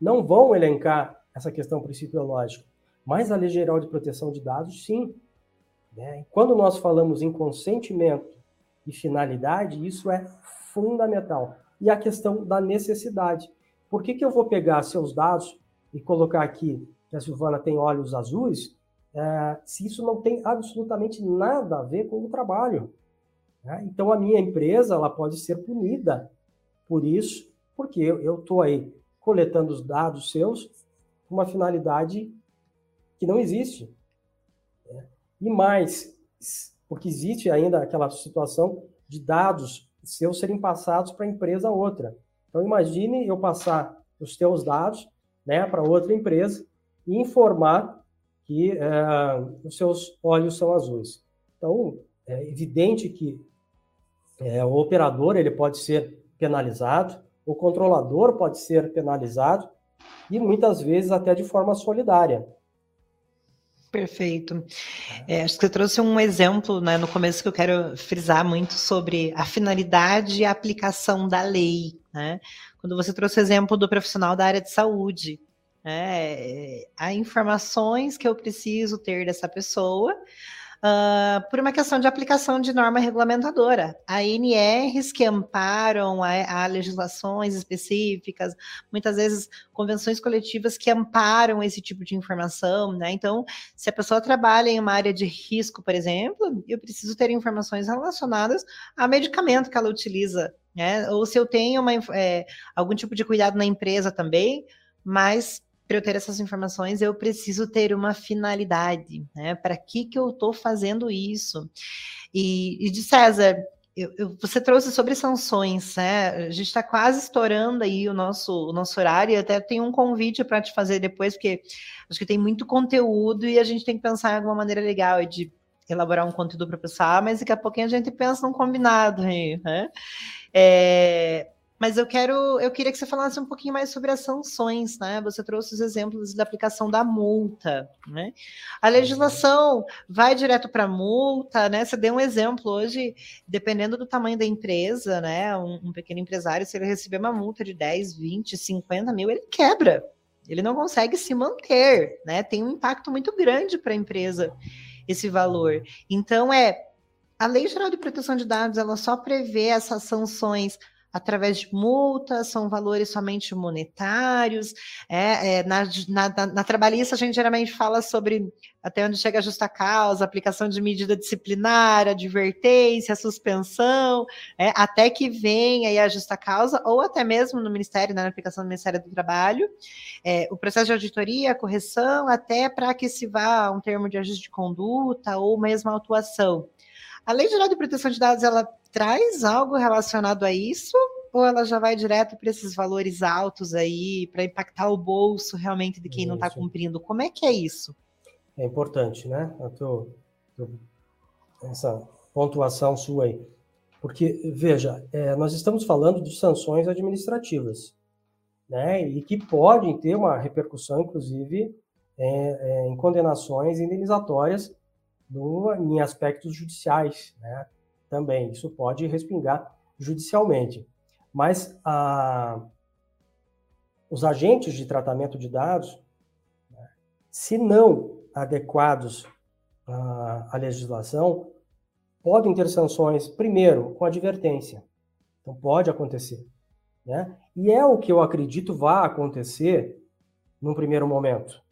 não vão elencar essa questão principiológica, mas a Lei Geral de Proteção de Dados, sim. Né? Quando nós falamos em consentimento e finalidade, isso é fundamental. E a questão da necessidade. Por que, que eu vou pegar seus dados e colocar aqui que a Silvana tem olhos azuis, é, se isso não tem absolutamente nada a ver com o trabalho? Né? Então, a minha empresa ela pode ser punida por isso, porque eu estou aí coletando os dados seus com uma finalidade que não existe. Né? E mais, porque existe ainda aquela situação de dados seus serem passados para empresa outra. Então, imagine eu passar os teus dados né, para outra empresa e informar que é, os seus olhos são azuis. Então, é evidente que é, o operador ele pode ser penalizado, o controlador pode ser penalizado e muitas vezes até de forma solidária. Perfeito. É, acho que você trouxe um exemplo né, no começo que eu quero frisar muito sobre a finalidade e a aplicação da lei. Né? Quando você trouxe o exemplo do profissional da área de saúde, né, há informações que eu preciso ter dessa pessoa uh, por uma questão de aplicação de norma regulamentadora. Há NRs que amparam a, a, legislações específicas, muitas vezes convenções coletivas que amparam esse tipo de informação, né? Então, se a pessoa trabalha em uma área de risco, por exemplo, eu preciso ter informações relacionadas a medicamento que ela utiliza, né? Ou se eu tenho uma, é, algum tipo de cuidado na empresa também, mas para eu ter essas informações, eu preciso ter uma finalidade, né? Para que, que eu estou fazendo isso? E, e de César, eu, eu, você trouxe sobre sanções, né? A gente está quase estourando aí o nosso, o nosso horário, e até tem um convite para te fazer depois, porque acho que tem muito conteúdo e a gente tem que pensar em alguma maneira legal de elaborar um conteúdo para o pessoal, mas daqui a pouquinho a gente pensa num combinado aí, né? É, mas eu quero, eu queria que você falasse um pouquinho mais sobre as sanções, né? Você trouxe os exemplos da aplicação da multa, né? A legislação vai direto para a multa, né? Você deu um exemplo hoje, dependendo do tamanho da empresa, né? Um, um, pequeno empresário, se ele receber uma multa de 10, 20, 50 mil, ele quebra. Ele não consegue se manter, né? Tem um impacto muito grande para a empresa esse valor. Então, é a Lei Geral de Proteção de Dados, ela só prevê essas sanções através de multas, são valores somente monetários. É, é na, na, na, trabalhista, a gente geralmente fala sobre até onde chega a justa causa, aplicação de medida disciplinar, advertência, suspensão, é, até que venha aí a justa causa, ou até mesmo no Ministério, né, na aplicação do Ministério do Trabalho, é, o processo de auditoria, correção, até para que se vá um termo de ajuste de conduta ou mesmo autuação. A Lei Geral de Proteção de Dados, ela traz algo relacionado a isso? Ou ela já vai direto para esses valores altos aí, para impactar o bolso realmente de quem tá isso. não está cumprindo? Como é que é isso? É importante, né? Tô, tô, essa pontuação sua aí. Porque, veja, é, nós estamos falando de sanções administrativas, né? E que podem ter uma repercussão, inclusive, é, é, em condenações indenizatórias no, em aspectos judiciais, né? Também. Isso pode respingar judicialmente. Mas a, os agentes de tratamento de dados, né, se não adequados à, à legislação, podem ter sanções, primeiro, com advertência. Então, pode acontecer. Né? E é o que eu acredito vai acontecer num primeiro momento.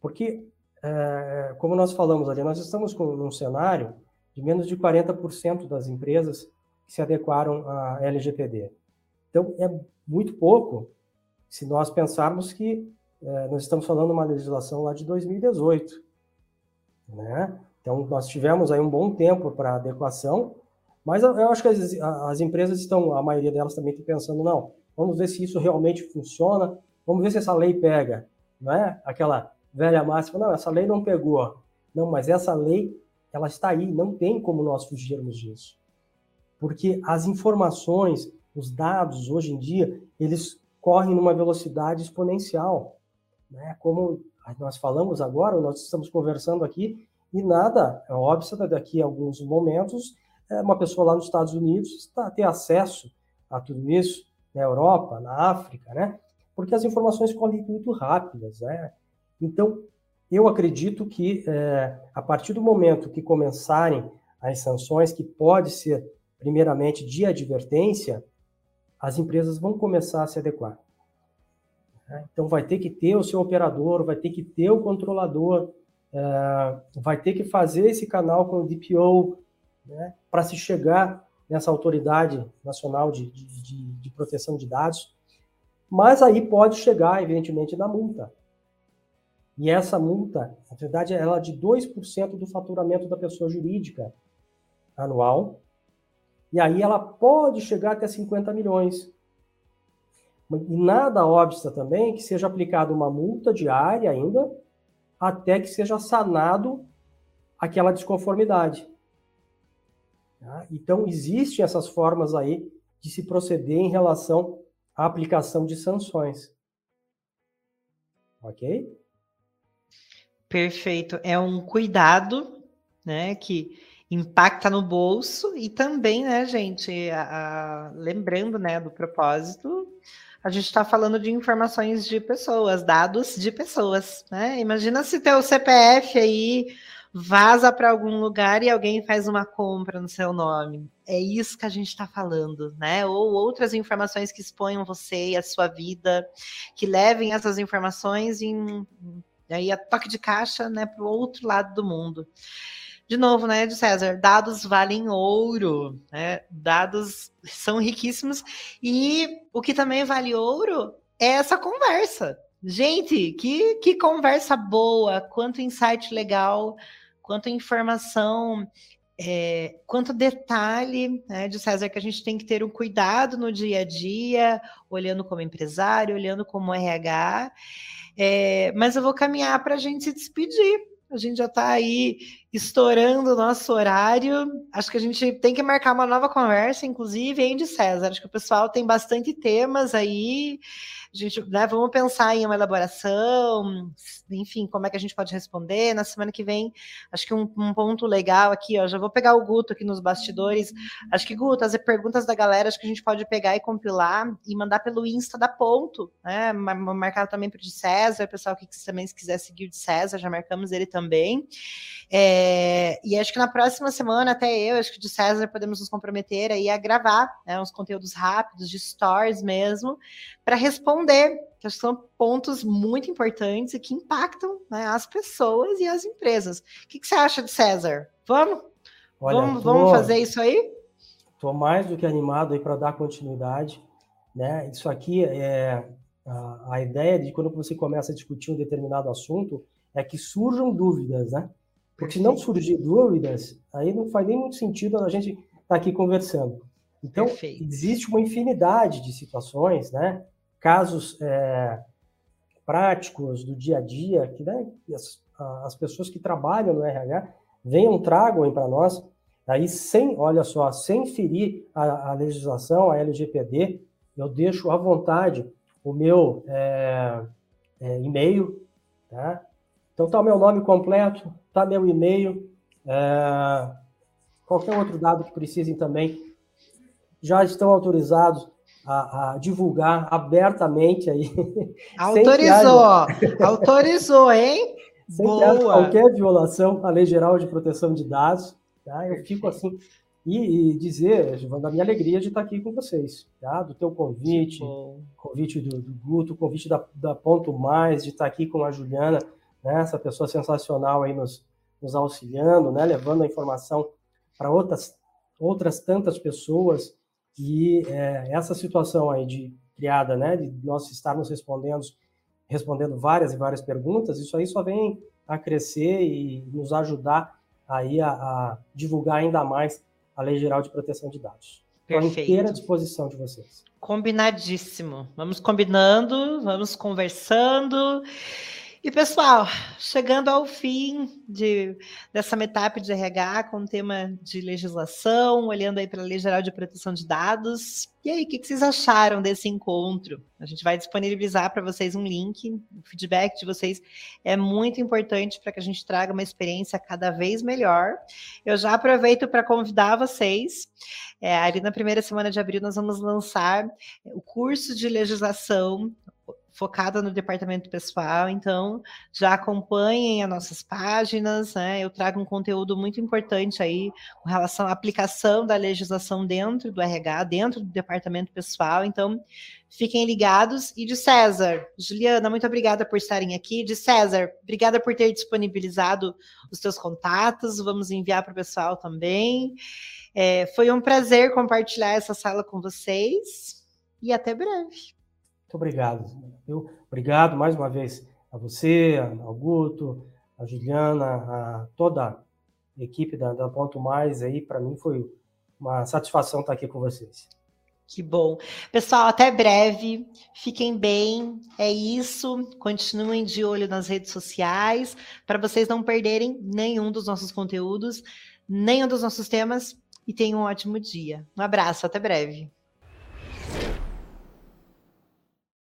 Porque, é, como nós falamos ali, nós estamos com um cenário de menos de 40% das empresas que se adequaram à LGPD. Então, é muito pouco se nós pensarmos que é, nós estamos falando de uma legislação lá de 2018. Né? Então, nós tivemos aí um bom tempo para adequação, mas eu, acho que as, as, empresas estão, a maioria delas também está pensando, não, vamos ver se isso realmente funciona, vamos ver se essa lei pega, não é? Aquela velha máxima, não, essa lei não pegou. Não, mas essa lei ela está aí, não tem como nós fugirmos disso. Porque as informações, os dados, hoje em dia, eles correm numa velocidade exponencial. Né? Como nós falamos agora, nós estamos conversando aqui, e nada, é óbvio, daqui a alguns momentos, é, uma pessoa lá nos Estados Unidos está ter acesso a tudo isso, na Europa, na África, né? Porque as informações correm muito rápidas, né? Então, eu acredito que, é, a partir do momento que começarem as sanções, que pode ser, primeiramente, de advertência, as empresas vão começar a se adequar. Né? Então, vai ter que ter o seu operador, vai ter que ter o controlador, é, vai ter que fazer esse canal com o DPO, né, para se chegar nessa autoridade nacional de, de, de proteção de dados. Mas aí pode chegar, evidentemente, na multa. E essa multa, na verdade, ela é de 2% do faturamento da pessoa jurídica anual. E aí ela pode chegar até 50 milhões. E nada obsta também que seja aplicada uma multa diária ainda, até que seja sanado aquela desconformidade. Tá? Então, existem essas formas aí de se proceder em relação à aplicação de sanções. Ok? Perfeito. É um cuidado, né, que impacta no bolso e também, né, gente, a, a, lembrando, né, do propósito, a gente está falando de informações de pessoas, dados de pessoas, né? Imagina se teu CPF aí vaza para algum lugar e alguém faz uma compra no seu nome. É isso que a gente está falando, né? Ou outras informações que exponham você e a sua vida, que levem essas informações em aí a toque de caixa, né, para o outro lado do mundo. De novo, né, de César, dados valem ouro, né? Dados são riquíssimos e o que também vale ouro é essa conversa. Gente, que, que conversa boa, quanto insight legal, quanto informação, é, quanto detalhe, né, de César, que a gente tem que ter um cuidado no dia a dia, olhando como empresário, olhando como RH. É, mas eu vou caminhar para a gente se despedir. A gente já está aí estourando o nosso horário. Acho que a gente tem que marcar uma nova conversa, inclusive, hein, de César. Acho que o pessoal tem bastante temas aí a gente, né, vamos pensar em uma elaboração, enfim, como é que a gente pode responder. Na semana que vem, acho que um, um ponto legal aqui, ó, já vou pegar o Guto aqui nos bastidores. Acho que, Guto, as perguntas da galera, acho que a gente pode pegar e compilar e mandar pelo Insta da Ponto, né? Marcar também para o de César, pessoal que também se quiser seguir o de César, já marcamos ele também. É, e acho que na próxima semana, até eu, acho que de César, podemos nos comprometer aí a gravar né, uns conteúdos rápidos, de stories mesmo, para responder, que são pontos muito importantes e que impactam né, as pessoas e as empresas. O que, que você acha de César? Vamos? Olha, vamos, tô, vamos fazer isso aí? Estou mais do que animado aí para dar continuidade. Né? Isso aqui é a, a ideia de quando você começa a discutir um determinado assunto é que surjam dúvidas, né? Porque se não surgir dúvidas, aí não faz nem muito sentido a gente estar tá aqui conversando. Então, Perfeito. existe uma infinidade de situações, né? casos é, práticos do dia a dia, que né, as, as pessoas que trabalham no RH venham, tragam para nós, aí sem, olha só, sem ferir a, a, legislação, a LGPD, eu deixo à vontade o meu é, é, e-mail, tá? Então tá o meu nome completo, tá meu e-mail, é, qualquer outro dado que precisem também, já estão autorizados a, a divulgar abertamente aí. [laughs] Autorizou, autorizou, hein? [laughs] Sem Boa. qualquer violação à Lei Geral de Proteção de Dados. Tá? Eu fico assim. E, e, dizer, da minha alegria de estar aqui com vocês, tá? do teu convite, convite do, do Guto, convite da, da Ponto Mais, de estar aqui com a Juliana, né? essa pessoa sensacional aí nos, nos auxiliando, né? levando a informação para outras, outras tantas pessoas que é, essa situação aí de criada, né, de nós estarmos respondendo, respondendo várias e várias perguntas, isso aí só vem a crescer e nos ajudar aí a, a divulgar ainda mais a Lei Geral de Proteção de Dados. Estou à inteira disposição de vocês. Combinadíssimo. Vamos combinando, vamos conversando. E pessoal, chegando ao fim de, dessa metade de RH com o tema de legislação, olhando aí para a Lei Geral de Proteção de Dados. E aí, o que, que vocês acharam desse encontro? A gente vai disponibilizar para vocês um link. O feedback de vocês é muito importante para que a gente traga uma experiência cada vez melhor. Eu já aproveito para convidar vocês. É, ali na primeira semana de abril, nós vamos lançar o curso de legislação focada no departamento pessoal, então já acompanhem as nossas páginas, né? Eu trago um conteúdo muito importante aí com relação à aplicação da legislação dentro do RH, dentro do departamento pessoal, então fiquem ligados. E de César, Juliana, muito obrigada por estarem aqui. De César, obrigada por ter disponibilizado os seus contatos, vamos enviar para o pessoal também. É, foi um prazer compartilhar essa sala com vocês e até breve. Muito obrigado. Eu, obrigado mais uma vez a você, ao Guto, a Juliana, a toda a equipe da, da Ponto Mais aí. Para mim foi uma satisfação estar aqui com vocês. Que bom. Pessoal, até breve. Fiquem bem. É isso. Continuem de olho nas redes sociais para vocês não perderem nenhum dos nossos conteúdos, nenhum dos nossos temas. E tenham um ótimo dia. Um abraço, até breve.